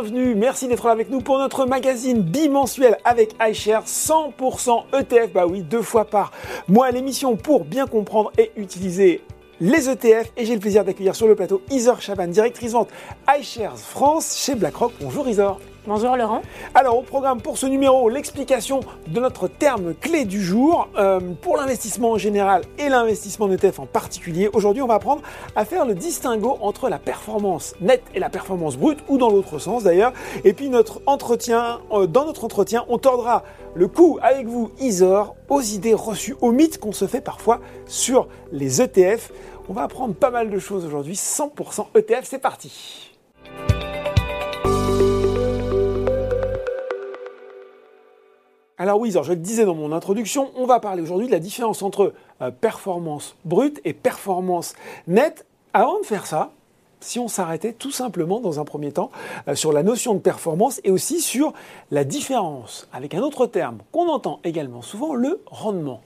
bienvenue. Merci d'être là avec nous pour notre magazine bimensuel avec iShare 100% ETF. Bah oui, deux fois par mois l'émission pour bien comprendre et utiliser les ETF. Et j'ai le plaisir d'accueillir sur le plateau Isor Chaban, directrice vente iShares France chez BlackRock. Bonjour Isor. Bonjour Laurent. Alors au programme pour ce numéro, l'explication de notre terme clé du jour euh, pour l'investissement en général et l'investissement en ETF en particulier. Aujourd'hui, on va apprendre à faire le distinguo entre la performance nette et la performance brute, ou dans l'autre sens d'ailleurs. Et puis notre entretien, euh, dans notre entretien, on tordra le coup avec vous, Isor, aux idées reçues, aux mythes qu'on se fait parfois sur les ETF. On va apprendre pas mal de choses aujourd'hui. 100% ETF, c'est parti. Alors oui, je le disais dans mon introduction, on va parler aujourd'hui de la différence entre euh, performance brute et performance nette. Avant de faire ça, si on s'arrêtait tout simplement dans un premier temps euh, sur la notion de performance et aussi sur la différence avec un autre terme qu'on entend également souvent, le rendement.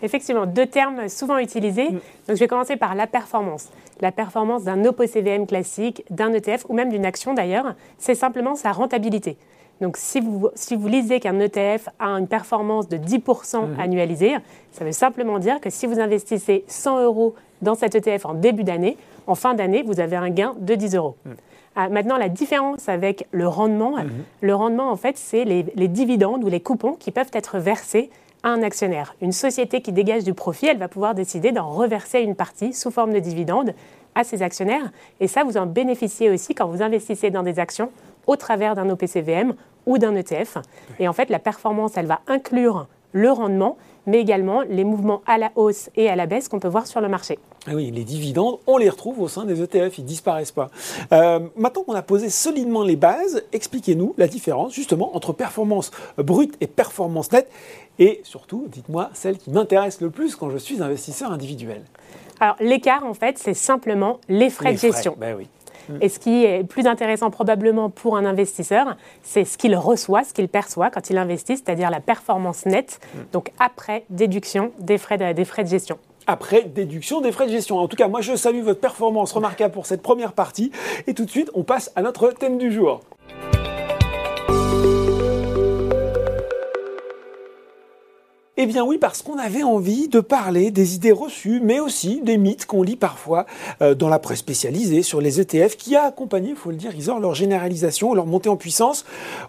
Effectivement, deux termes souvent utilisés. Mm. Donc je vais commencer par la performance. La performance d'un OPCVM classique, d'un ETF ou même d'une action d'ailleurs, c'est simplement sa rentabilité. Donc, si vous, si vous lisez qu'un ETF a une performance de 10% mhm. annualisée, ça veut simplement dire que si vous investissez 100 euros dans cet ETF en début d'année, en fin d'année, vous avez un gain de 10 euros. Mhm. Ah, maintenant, la différence avec le rendement, mhm. le rendement, en fait, c'est les, les, dividendes ou les coupons qui peuvent être versés à un actionnaire. Une société qui dégage du profit, elle va pouvoir décider d'en reverser une partie sous forme de dividendes à ses actionnaires. Et ça, vous en bénéficiez aussi quand vous investissez dans des actions au travers d'un OPCVM ou d'un ETF. Et en fait, la performance, elle va inclure le rendement, mais également les mouvements à la hausse et à la baisse qu'on peut voir sur le marché. Ah oui, les dividendes, on les retrouve au sein des ETF, ils ne disparaissent pas. Euh, maintenant qu'on a posé solidement les bases, expliquez-nous la différence justement entre performance brute et performance nette. Et surtout, dites-moi celle qui m'intéresse le plus quand je suis investisseur individuel. Alors l'écart, en fait, c'est simplement les frais de gestion. Ben oui. Et ce qui est plus intéressant probablement pour un investisseur, c'est ce qu'il reçoit, ce qu'il perçoit quand il investit, c'est-à-dire la performance nette, donc après déduction des frais de, des frais de gestion après déduction des frais de gestion. En tout cas, moi je salue votre performance remarquable pour cette première partie. Et tout de suite, on passe à notre thème du jour. Eh bien oui, parce qu'on avait envie de parler des idées reçues, mais aussi des mythes qu'on lit parfois euh, dans la presse spécialisée sur les ETF, qui a accompagné, il faut le dire, Isor, leur généralisation, leur montée en puissance.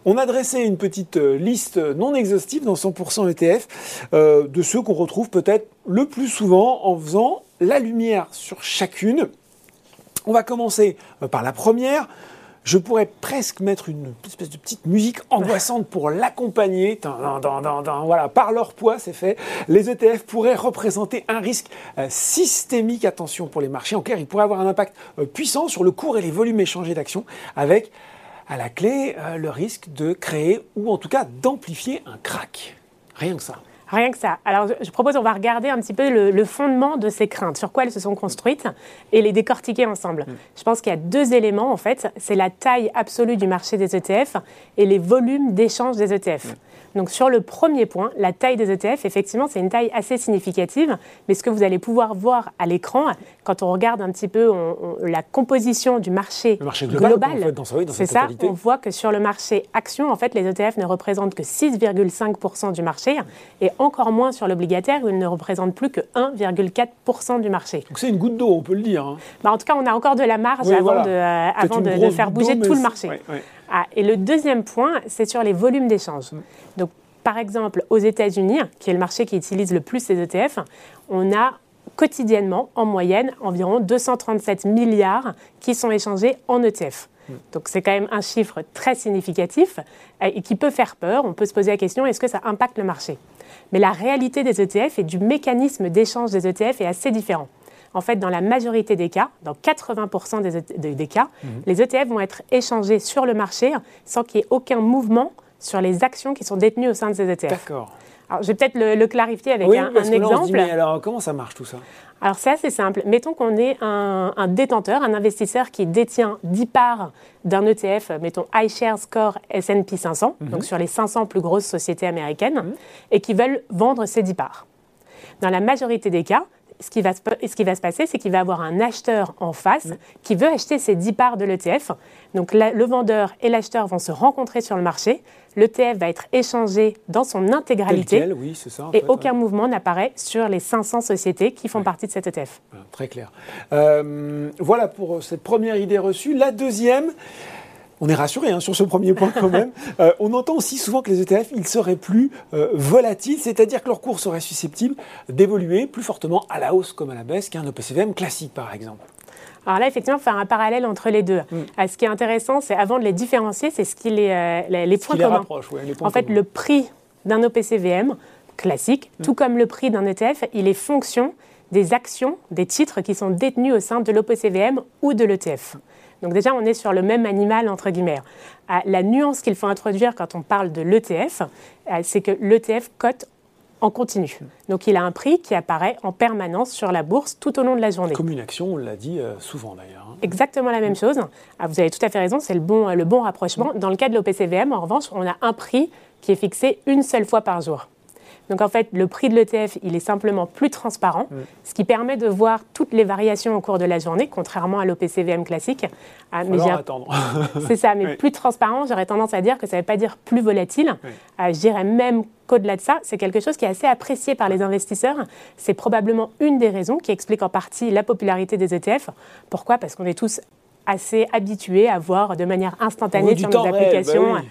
On a dressé une petite euh, liste non exhaustive dans 100% ETF euh, de ceux qu'on retrouve peut-être le plus souvent en faisant la lumière sur chacune. On va commencer par la première. Je pourrais presque mettre une espèce de petite musique angoissante pour l'accompagner. Voilà, par leur poids, c'est fait. Les ETF pourraient représenter un risque euh, systémique, attention pour les marchés en clair, ils pourraient avoir un impact euh, puissant sur le cours et les volumes échangés d'actions avec à la clé euh, le risque de créer ou en tout cas d'amplifier un crack. Rien que ça. Rien que ça. Alors, je propose, on va regarder un petit peu le, fondement de ces craintes, sur quoi elles se sont construites, et les décortiquer ensemble. Mm. Je pense qu'il y a deux éléments, en fait. C'est la taille absolue du marché des ETF et les volumes d'échange des ETF. Mm. Donc sur le premier point, la taille des ETF, effectivement, c'est une taille assez significative, mais ce que vous allez pouvoir voir à l'écran, quand on regarde un petit peu la composition du marché, global, c'est ça, on voit que sur le marché action, en fait, les ETF ne représentent que 6,5% du marché, et encore moins sur l'obligataire, où ils ne représentent plus que 1,4% du marché. Donc c'est une goutte d'eau, on peut le dire. Hein. Bah, en tout cas, on a encore de la marge avant, de, euh, avant de, faire bouger tout le marché. Ah, et le deuxième point, c'est sur les volumes d'échange. Mm. Donc, par exemple, aux États-Unis, qui est le marché qui utilise le plus ces ETF, on a quotidiennement, en moyenne, environ 237 milliards qui sont échangés en ETF. Mm. Donc c'est quand même un chiffre très significatif et qui peut faire peur. On peut se poser la question, est-ce que ça impacte le marché? Mais la réalité des ETF et du mécanisme d'échange des ETF est assez différent en fait, dans la majorité des cas, dans 80% des, des, cas, mhm. les ETF vont être échangés sur le marché sans qu'il y ait aucun mouvement sur les actions qui sont détenues au sein de ces ETF. D'accord. Alors, je vais peut-être le, clarifier avec un, exemple. mais alors, comment ça marche tout ça? Alors c'est assez simple. Mettons qu'on est un, détenteur, un investisseur qui détient 10 parts d'un ETF, mettons iShares Core S&P 500, mhm. donc sur les 500 plus grosses sociétés américaines, mhm. et qui veulent vendre ces 10 parts. Dans la majorité des cas, ce qui va, ce qui va se passer, c'est qu'il va avoir un acheteur en face qui veut acheter ses 10 parts de l'ETF. Donc le vendeur et l'acheteur vont se rencontrer sur le marché. L'ETF va être échangé dans son intégralité. oui, ça, et aucun mouvement n'apparaît sur les 500 sociétés qui font partie de cet ETF. très clair. Euh, voilà pour cette première idée reçue. La deuxième, on est rassuré hein, sur ce premier point quand même. Euh, on entend aussi souvent que les ETF, ils seraient plus euh, volatiles, c'est-à-dire que leur cours serait susceptible d'évoluer plus fortement à la hausse comme à la baisse qu'un OPCVM classique par exemple. Alors là, effectivement, faire un parallèle entre les deux. Mm. Euh, ce qui est intéressant, c'est avant de les différencier, c'est ce qui les, les, points communs. en fait, le prix d'un OPCVM classique, mm. tout comme le prix d'un ETF, il est fonction des actions, des titres qui sont détenus au sein de l'OPCVM ou de l'ETF. Donc déjà, on est sur le même animal, entre guillemets. Euh, la nuance qu'il faut introduire quand on parle de l'ETF, euh, c'est que l'ETF cote en continu. Donc il a un prix qui apparaît en permanence sur la bourse tout au long de la journée. Comme une action, on l'a dit euh, souvent d'ailleurs. Hein. Exactement la même chose. Ah, vous avez tout à fait raison, c'est le bon, le bon rapprochement. Dans le cas de l'OPCVM, en revanche, on a un prix qui est fixé une seule fois par jour. Donc en fait, le prix de l'ETF, il est simplement plus transparent, ce qui permet de voir toutes les variations au cours de la journée, contrairement à l'OPCVM classique. Ah, mais attendre. C'est ça, mais plus transparent, j'aurais tendance à dire que ça ne veut pas dire plus volatile. Ah, je dirais même qu'au-delà de ça, c'est quelque chose qui est assez apprécié par les investisseurs. C'est probablement une des raisons qui explique en partie la popularité des ETF. Pourquoi? Parce qu'on est tous assez habitués à voir de manière instantanée sur nos applications. Bah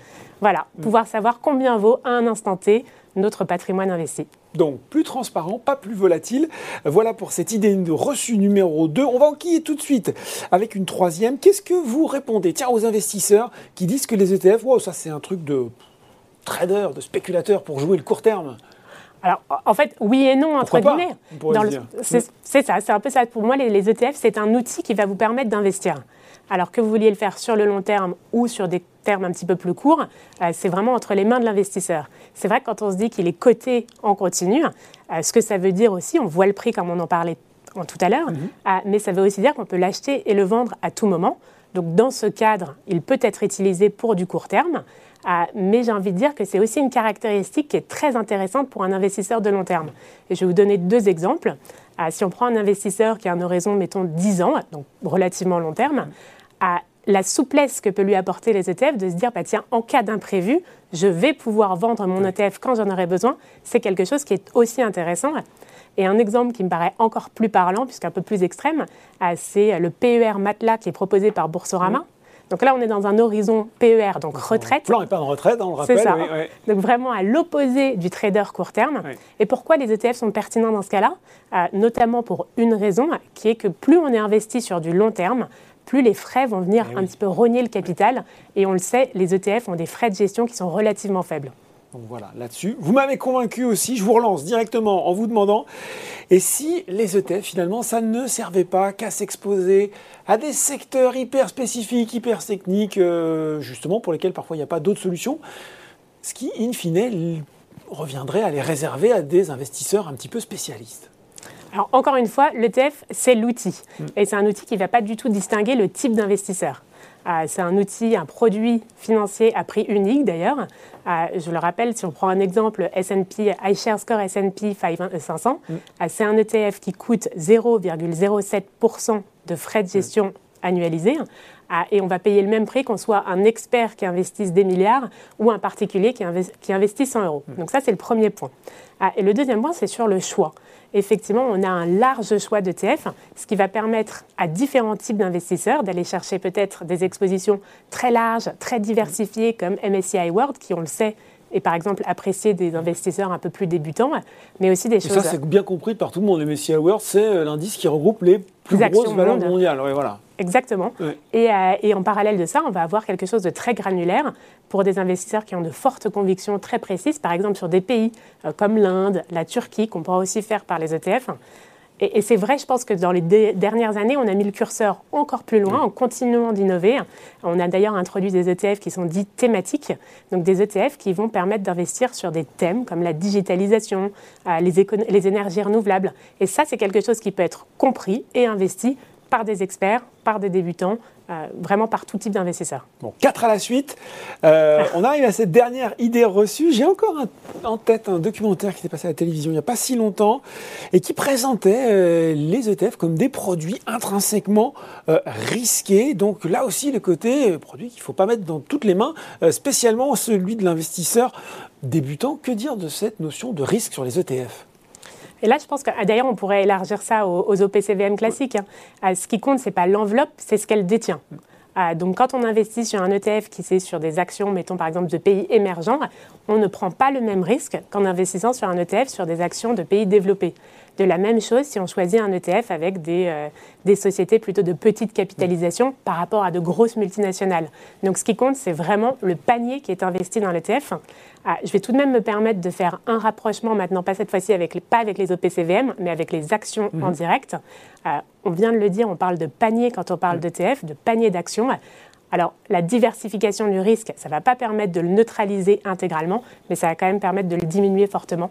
voilà, mm. pouvoir savoir combien vaut à un instant T notre patrimoine investi. Donc plus transparent, pas plus volatile. Voilà pour cette idée de reçu numéro 2. On va enquiller tout de suite avec une troisième. Qu'est-ce que vous répondez Tiens, aux investisseurs qui disent que les ETF, wow, ça c'est un truc de trader, de spéculateur pour jouer le court terme. Alors, en fait, oui et non, entre guillemets. C'est ça, c'est un peu ça. Pour moi, les ETF, c'est un outil qui va vous permettre d'investir. Alors que vous vouliez le faire sur le long terme ou sur des termes un petit peu plus courts, euh, c'est vraiment entre les mains de l'investisseur. C'est vrai que quand on se dit qu'il est coté en continu, euh, ce que ça veut dire aussi, on voit le prix comme on en parlait tout à l'heure, mhm. euh, mais ça veut aussi dire qu'on peut l'acheter et le vendre à tout moment. Donc dans ce cadre, il peut être utilisé pour du court terme, mais j'ai envie de dire que c'est aussi une caractéristique qui est très intéressante pour un investisseur de long terme. Et je vais vous donner deux exemples. si on prend un investisseur qui a une horizon, mettons, 10 ans, donc relativement long terme, à la souplesse que peut lui apporter les ETF de se dire, bah, tiens, en cas d'imprévu, je vais pouvoir vendre mon ETF quand j'en aurai besoin, c'est quelque chose qui est aussi intéressant. Et un exemple qui me paraît encore plus parlant, puisqu'un peu plus extrême, euh, c'est le PER Matelas qui est proposé par Boursorama. Donc là, on est dans un horizon PER, donc retraite. Plan pas de retraite, on le rappelle. C'est ça. Donc vraiment à l'opposé du trader court terme. Et pourquoi les ETF sont pertinents dans ce cas-là? Euh, Notamment pour une raison, qui est que plus on est investi sur du long terme, plus les frais vont venir eh un petit peu rogner le capital. Et on le sait, les ETF ont des frais de gestion qui sont relativement faibles. Donc voilà, là-dessus, vous m'avez convaincu aussi, je vous relance directement en vous demandant, et si les ETF, finalement, ça ne servait pas qu'à s'exposer à des secteurs hyper spécifiques, hyper techniques, euh, justement pour lesquels parfois il n'y a pas d'autres solutions, ce qui, in fine, reviendrait à les réserver à des investisseurs un petit peu spécialistes alors, encore une fois, l'ETF, c'est l'outil. Mm. Et c'est un outil qui ne va pas du tout distinguer le type d'investisseur. Euh, c'est un outil, un produit financier à prix unique d'ailleurs. Euh, je le rappelle, si on prend un exemple, S&P, iShares Score S&P 500, mm. euh, c'est un ETF qui coûte 0,07% de frais de gestion mm. annualisés. Et on va payer le même prix qu'on soit un expert qui investisse des milliards ou un particulier qui, qui investit 100 euros. Donc ça, c'est le premier point. et le deuxième point, c'est sur le choix effectivement, on a un large choix d'ETF, ce qui va permettre à différents types d'investisseurs d'aller chercher peut-être des expositions très larges, très diversifiées comme MSCI World, qui, on le sait, est par exemple apprécié des investisseurs un peu plus débutants, mais aussi des choses. Et ça, c'est bien compris par tout le monde. MSCI World, c'est euh, l'indice qui regroupe les plus grosses valeurs mondiales. voilà. Exactement. Et, euh, et, en parallèle de ça, on va avoir quelque chose de très granulaire pour des investisseurs qui ont de fortes convictions très précises, par exemple sur des pays euh, comme l'Inde, la Turquie, qu'on pourra aussi faire par les ETF. Et, c'est vrai, je pense que dans les dernières années, on a mis le curseur encore plus loin en continuant d'innover. On a d'ailleurs introduit des ETF qui sont dits thématiques, donc des ETF qui vont permettre d'investir sur des thèmes comme la digitalisation, euh, les, les énergies renouvelables. Et ça, c'est quelque chose qui peut être compris et investi par des experts, par des débutants, vraiment par tout type d'investisseurs. Bon, quatre à la suite. on arrive à cette dernière idée reçue. J'ai encore en tête un documentaire qui s'est passé à la télévision il n'y a pas si longtemps et qui présentait les ETF comme des produits intrinsèquement risqués. Donc là aussi, le côté produit qu'il ne faut pas mettre dans toutes les mains, spécialement celui de l'investisseur débutant. Que dire de cette notion de risque sur les ETF et là, je pense que d'ailleurs, on pourrait élargir ça aux, OPCVM classiques. Hein. Euh, ce qui compte, ce n'est pas l'enveloppe, c'est ce qu'elle détient. Euh, donc, quand on investit sur un ETF qui c'est sur des actions, mettons par exemple de pays émergents, on ne prend pas le même risque qu'en investissant sur un ETF sur des actions de pays développés. De la même chose si on choisit un ETF avec des, euh, des sociétés plutôt de petite capitalisation par rapport à de grosses multinationales. Donc ce qui compte, c'est vraiment le panier qui est investi dans l'ETF. Ah, je vais tout de même me permettre de faire un rapprochement maintenant, pas cette fois-ci avec pas avec les OPCVM, mais avec les actions en mhm. direct. Euh, on vient de le dire, on parle de panier quand on parle d'ETF, de panier d'actions. Alors, la diversification du risque, ça ne va pas permettre de le neutraliser intégralement, mais ça va quand même permettre de le diminuer fortement.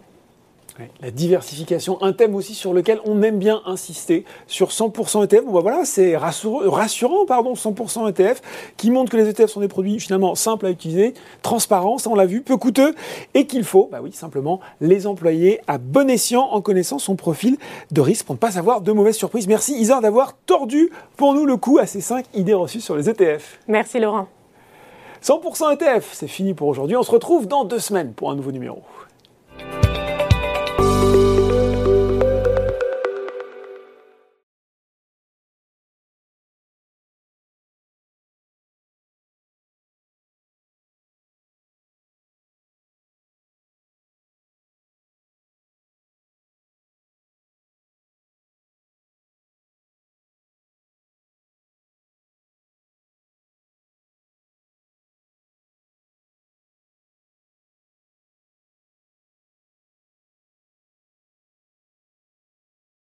La diversification, un thème aussi sur lequel on aime bien insister, sur 100% ETF. Bon, bah voilà, c'est rassurant, pardon, 100% ETF, qui montre que les ETF sont des produits finalement simples à utiliser, transparents, ça on l'a vu, peu coûteux, et qu'il faut, bah oui, simplement les employer à bon escient en connaissant son profil de risque pour ne pas avoir de mauvaises surprises. Merci Isard d'avoir tordu pour nous le coup à ces 5 idées reçues sur les ETF. Merci Laurent. 100% ETF, c'est fini pour aujourd'hui. On se retrouve dans deux semaines pour un nouveau numéro.